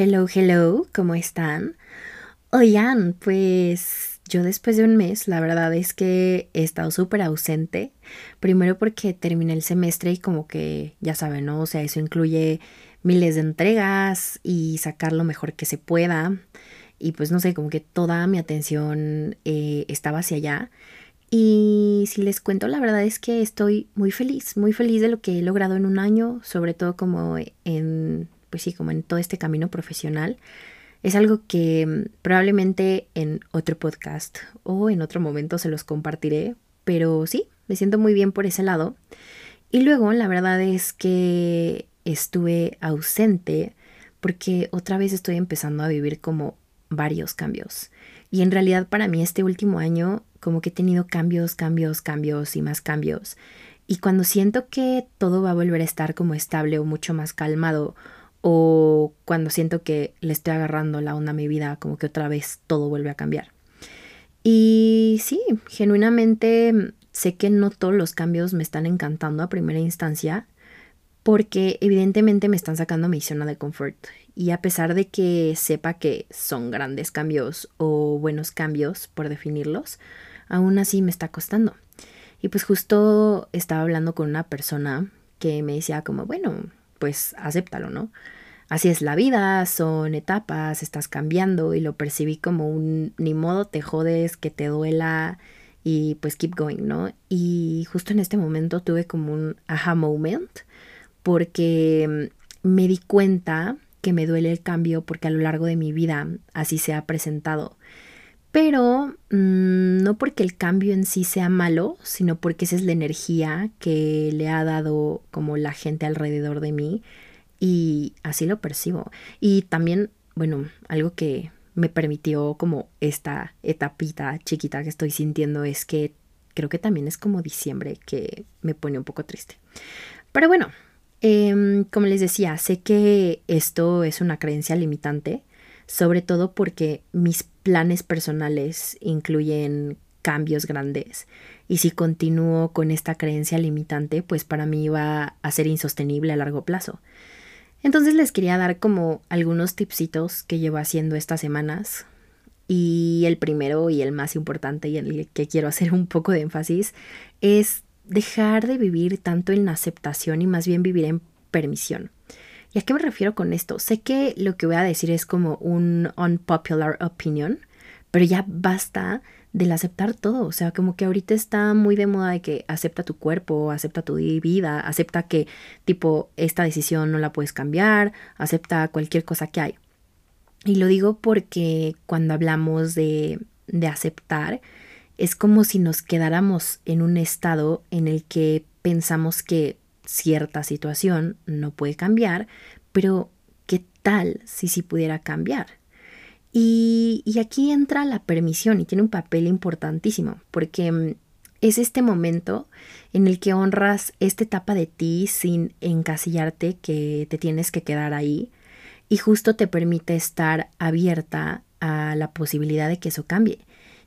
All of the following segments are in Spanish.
Hello, hello, ¿cómo están? Oigan, pues yo después de un mes, la verdad es que he estado súper ausente. Primero porque terminé el semestre y como que, ya saben, ¿no? O sea, eso incluye miles de entregas y sacar lo mejor que se pueda. Y pues no sé, como que toda mi atención eh, estaba hacia allá. Y si les cuento, la verdad es que estoy muy feliz, muy feliz de lo que he logrado en un año, sobre todo como en pues sí, como en todo este camino profesional, es algo que mm, probablemente en otro podcast o en otro momento se los compartiré, pero sí, me siento muy bien por ese lado. Y luego, la verdad es que estuve ausente porque otra vez estoy empezando a vivir como varios cambios. Y en realidad para mí este último año como que he tenido cambios, cambios, cambios y más cambios. Y cuando siento que todo va a volver a estar como estable o mucho más calmado o cuando siento que le estoy agarrando la onda a mi vida, como que otra vez todo vuelve a cambiar. Y sí, genuinamente sé que no todos los cambios me están encantando a primera instancia, porque evidentemente me están sacando mi zona de confort. Y a pesar de que sepa que son grandes cambios o buenos cambios, por definirlos, aún así me está costando. Y pues justo estaba hablando con una persona que me decía como, bueno, pues acéptalo, ¿no? Así es la vida, son etapas, estás cambiando y lo percibí como un ni modo, te jodes, que te duela y pues keep going, ¿no? Y justo en este momento tuve como un aha moment porque me di cuenta que me duele el cambio porque a lo largo de mi vida así se ha presentado. Pero mm, no porque el cambio en sí sea malo, sino porque esa es la energía que le ha dado como la gente alrededor de mí y así lo percibo. Y también, bueno, algo que me permitió como esta etapita chiquita que estoy sintiendo es que creo que también es como diciembre que me pone un poco triste. Pero bueno, em, como les decía, sé que esto es una creencia limitante, sobre todo porque mis planes personales incluyen cambios grandes. Y si continúo con esta creencia limitante, pues para mí va a ser insostenible a largo plazo. Entonces les quería dar como algunos tipsitos que llevo haciendo estas semanas. Y el primero y el más importante y el que quiero hacer un poco de énfasis es dejar de vivir tanto en aceptación y más bien vivir en permisión. ¿Y a qué me refiero con esto? Sé que lo que voy a decir es como un unpopular opinion, pero ya basta del aceptar todo. O sea, como que ahorita está muy de moda de que acepta tu cuerpo, acepta tu vida, acepta que tipo esta decisión no la puedes cambiar, acepta cualquier cosa que hay. Y lo digo porque cuando hablamos de, de aceptar, es como si nos quedáramos en un estado en el que pensamos que cierta situación no puede cambiar, pero ¿qué tal si sí pudiera cambiar? Y, y, aquí entra la permisión y tiene un papel importantísimo, porque mm, es este momento en el que honras esta etapa de ti sin encasillarte que te tienes que quedar ahí y justo te permite estar abierta a la posibilidad de que eso cambie.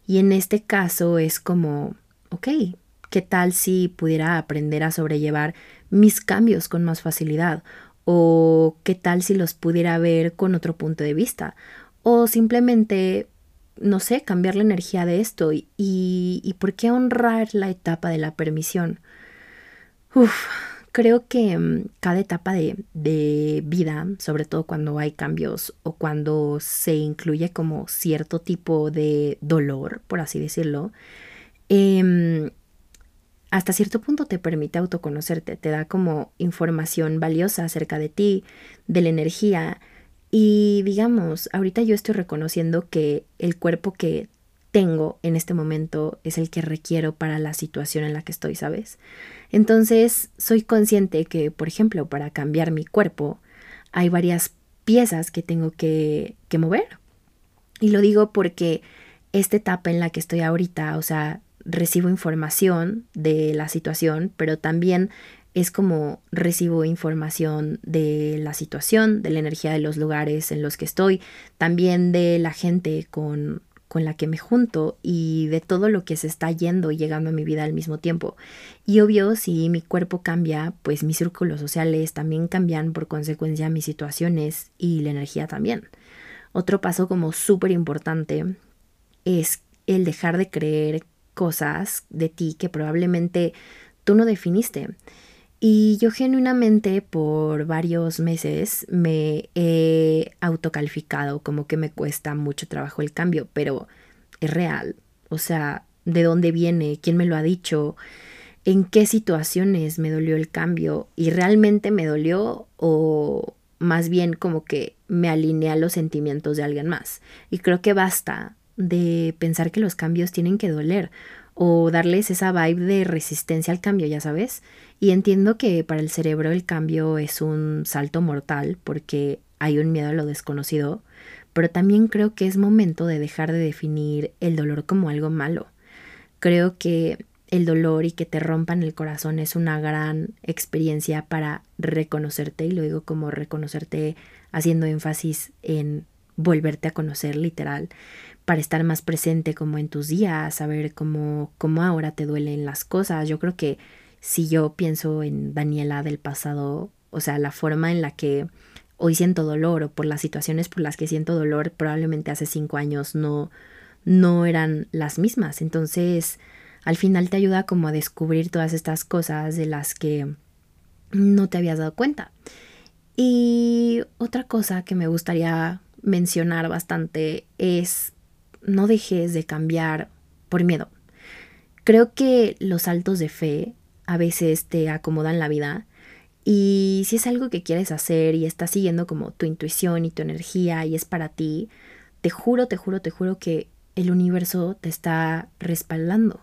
Y en este caso es como, ok, ¿qué tal si pudiera aprender a sobrellevar mis cambios con más facilidad? ¿O qué tal si los pudiera ver con otro punto de vista? O simplemente, no sé, cambiar la energía de esto y, y, por qué honrar la etapa de la permisión. Uf, creo que mm, cada etapa de, de, vida, sobre todo cuando hay cambios o cuando se incluye como cierto tipo de dolor, por así decirlo, eh, hasta cierto punto te permite autoconocerte, te da como información valiosa acerca de ti, de la energía. Y digamos, ahorita yo estoy reconociendo que el cuerpo que tengo en este momento es el que requiero para la situación en la que estoy, ¿sabes? Entonces, soy consciente que, por ejemplo, para cambiar mi cuerpo, hay varias piezas que tengo que, que mover. Y lo digo porque esta etapa en la que estoy ahorita, o sea, recibo información de la situación, pero también es como recibo información de la situación, de la energía de los lugares en los que estoy, también de la gente con, con la que me junto y de todo lo que se está yendo y llegando a mi vida al mismo tiempo. Y obvio, si mi cuerpo cambia, pues mis círculos sociales también cambian por consecuencia mis situaciones y la energía también. Otro paso como súper importante es el dejar de creer cosas de ti que probablemente tú no definiste. Y yo genuinamente por varios meses me he autocalificado como que me cuesta mucho trabajo el cambio, pero es real. O sea, ¿de dónde viene? ¿Quién me lo ha dicho? ¿En qué situaciones me dolió el cambio? ¿Y realmente me dolió o más bien como que me alineé a los sentimientos de alguien más? Y creo que basta de pensar que los cambios tienen que doler o darles esa vibe de resistencia al cambio, ya sabes. Y entiendo que para el cerebro el cambio es un salto mortal porque hay un miedo a lo desconocido, pero también creo que es momento de dejar de definir el dolor como algo malo. Creo que el dolor y que te rompan el corazón es una gran experiencia para reconocerte, y lo digo como reconocerte haciendo énfasis en volverte a conocer literal para estar más presente como en tus días, saber cómo, cómo ahora te duelen las cosas. Yo creo que si yo pienso en Daniela del pasado, o sea, la forma en la que hoy siento dolor o por las situaciones por las que siento dolor, probablemente hace cinco años no, no eran las mismas. Entonces, al final te ayuda como a descubrir todas estas cosas de las que no te habías dado cuenta. Y otra cosa que me gustaría mencionar bastante es no dejes de cambiar por miedo. Creo que los saltos de fe a veces te acomodan la vida y si es algo que quieres hacer y estás siguiendo como tu intuición y tu energía y es para ti, te juro, te juro, te juro que el universo te está respaldando.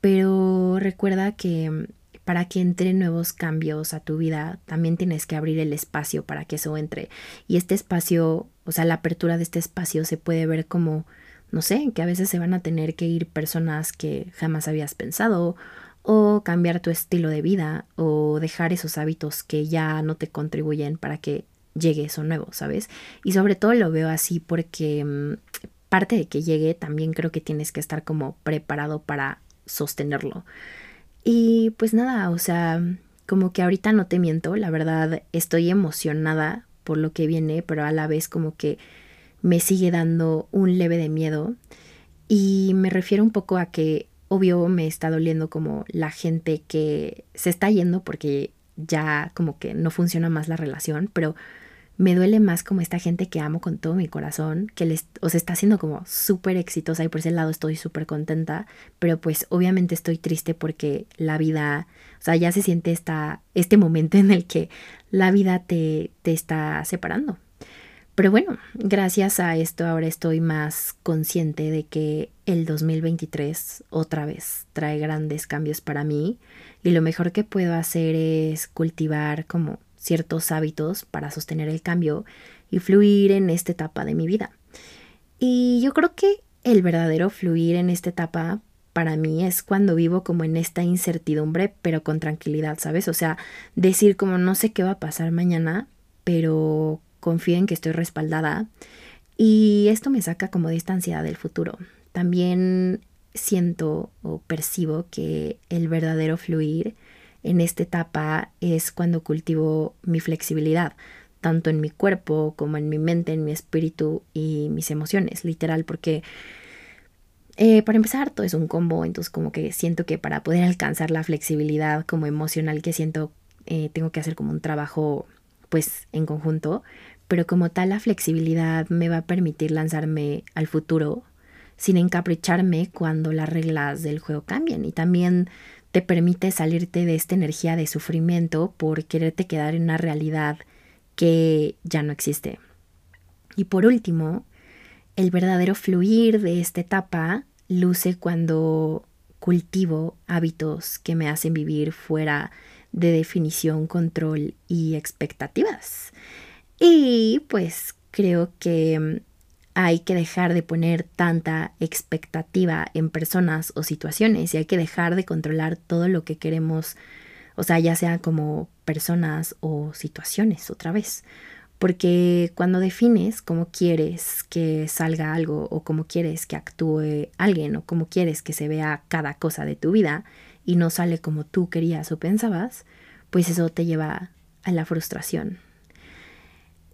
Pero recuerda que para que entre nuevos cambios a tu vida, también tienes que abrir el espacio para que eso entre. Y este espacio, o sea, la apertura de este espacio se puede ver como no sé, que a veces se van a tener que ir personas que jamás habías pensado, o cambiar tu estilo de vida, o dejar esos hábitos que ya no te contribuyen para que llegue eso nuevo, ¿sabes? Y sobre todo lo veo así porque mm, parte de que llegue también creo que tienes que estar como preparado para sostenerlo. Y pues nada, o sea, como que ahorita no te miento, la verdad estoy emocionada por lo que viene, pero a la vez como que me sigue dando un leve de miedo y me refiero un poco a que obvio me está doliendo como la gente que se está yendo porque ya como que no funciona más la relación, pero me duele más como esta gente que amo con todo mi corazón, que les, o está haciendo como súper exitosa y por ese lado estoy súper contenta, pero pues obviamente estoy triste porque la vida, o sea, ya se siente esta, este momento en el que la vida te, te está separando. Pero bueno, gracias a esto ahora estoy más consciente de que el 2023 otra vez trae grandes cambios para mí y lo mejor que puedo hacer es cultivar como ciertos hábitos para sostener el cambio y fluir en esta etapa de mi vida. Y yo creo que el verdadero fluir en esta etapa para mí es cuando vivo como en esta incertidumbre, pero con tranquilidad, ¿sabes? O sea, decir como no sé qué va a pasar mañana, pero confío en que estoy respaldada y esto me saca como distancia del futuro. También siento o percibo que el verdadero fluir en esta etapa es cuando cultivo mi flexibilidad, tanto en mi cuerpo como en mi mente, en mi espíritu y mis emociones, literal, porque eh, para empezar todo es un combo, entonces como que siento que para poder alcanzar la flexibilidad como emocional que siento, eh, tengo que hacer como un trabajo pues en conjunto, pero como tal la flexibilidad me va a permitir lanzarme al futuro sin encapricharme cuando las reglas del juego cambien y también te permite salirte de esta energía de sufrimiento por quererte quedar en una realidad que ya no existe. Y por último, el verdadero fluir de esta etapa luce cuando cultivo hábitos que me hacen vivir fuera de definición, control y expectativas. Y pues creo que mm, hay que dejar de poner tanta expectativa en personas o situaciones y hay que dejar de controlar todo lo que queremos, o sea, ya sea como personas o situaciones otra vez. Porque cuando defines cómo quieres que salga algo o cómo quieres que actúe alguien o cómo quieres que se vea cada cosa de tu vida y no sale como tú querías o pensabas, pues eso te lleva a la frustración.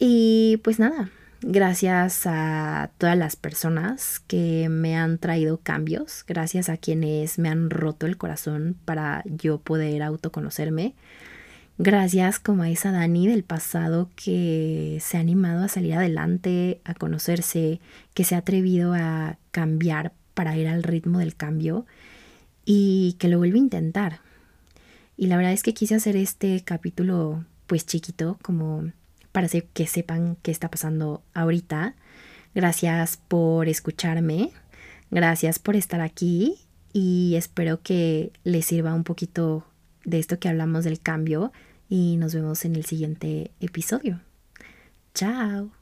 Y pues nada, gracias a todas las personas que me han traído cambios, gracias a quienes me han roto el corazón para yo poder autoconocerme. Gracias como a esa Dani del pasado que se ha animado a salir adelante, a conocerse, que se ha atrevido a cambiar para ir al ritmo del cambio y que lo vuelve a intentar. Y la verdad es que quise hacer este capítulo pues chiquito como para que sepan qué está pasando ahorita. Gracias por escucharme, gracias por estar aquí y espero que les sirva un poquito de esto que hablamos del cambio y nos vemos en el siguiente episodio. Chao.